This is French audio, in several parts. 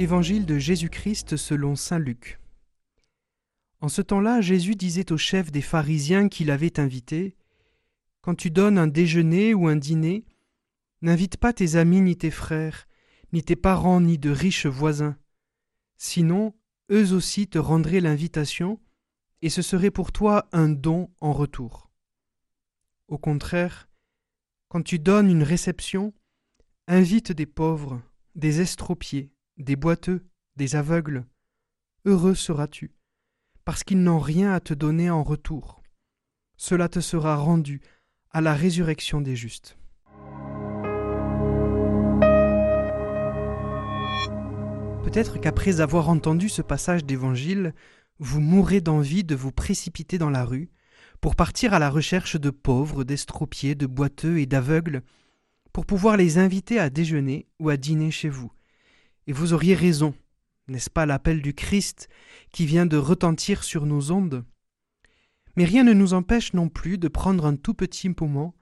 Évangile de Jésus-Christ selon Saint Luc. En ce temps-là, Jésus disait au chef des pharisiens qui l'avaient invité Quand tu donnes un déjeuner ou un dîner, n'invite pas tes amis ni tes frères, ni tes parents, ni de riches voisins. Sinon, eux aussi te rendraient l'invitation, et ce serait pour toi un don en retour. Au contraire, quand tu donnes une réception, invite des pauvres, des estropiés, des boiteux, des aveugles. Heureux seras-tu, parce qu'ils n'ont rien à te donner en retour. Cela te sera rendu à la résurrection des justes. Peut-être qu'après avoir entendu ce passage d'Évangile, vous mourrez d'envie de vous précipiter dans la rue pour partir à la recherche de pauvres, d'estropiés, de boiteux et d'aveugles, pour pouvoir les inviter à déjeuner ou à dîner chez vous. Et vous auriez raison, n'est-ce pas l'appel du Christ qui vient de retentir sur nos ondes? Mais rien ne nous empêche non plus de prendre un tout petit moment,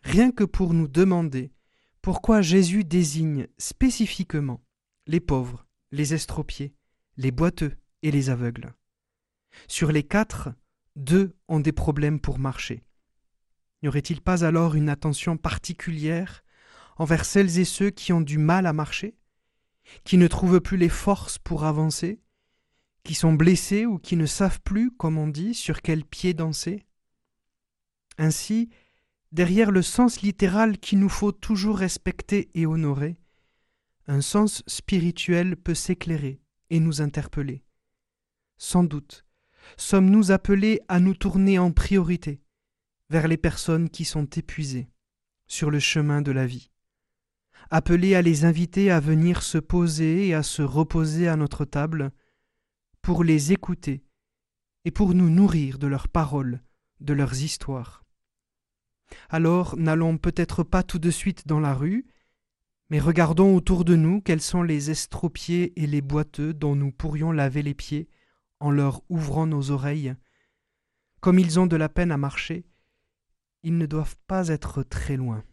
rien que pour nous demander pourquoi Jésus désigne spécifiquement les pauvres, les estropiés, les boiteux et les aveugles. Sur les quatre, deux ont des problèmes pour marcher. N'y aurait-il pas alors une attention particulière envers celles et ceux qui ont du mal à marcher? Qui ne trouvent plus les forces pour avancer, qui sont blessés ou qui ne savent plus, comme on dit, sur quel pied danser. Ainsi, derrière le sens littéral qu'il nous faut toujours respecter et honorer, un sens spirituel peut s'éclairer et nous interpeller. Sans doute, sommes-nous appelés à nous tourner en priorité vers les personnes qui sont épuisées sur le chemin de la vie appelés à les inviter à venir se poser et à se reposer à notre table, pour les écouter et pour nous nourrir de leurs paroles, de leurs histoires. Alors n'allons peut-être pas tout de suite dans la rue, mais regardons autour de nous quels sont les estropiés et les boiteux dont nous pourrions laver les pieds en leur ouvrant nos oreilles. Comme ils ont de la peine à marcher, ils ne doivent pas être très loin.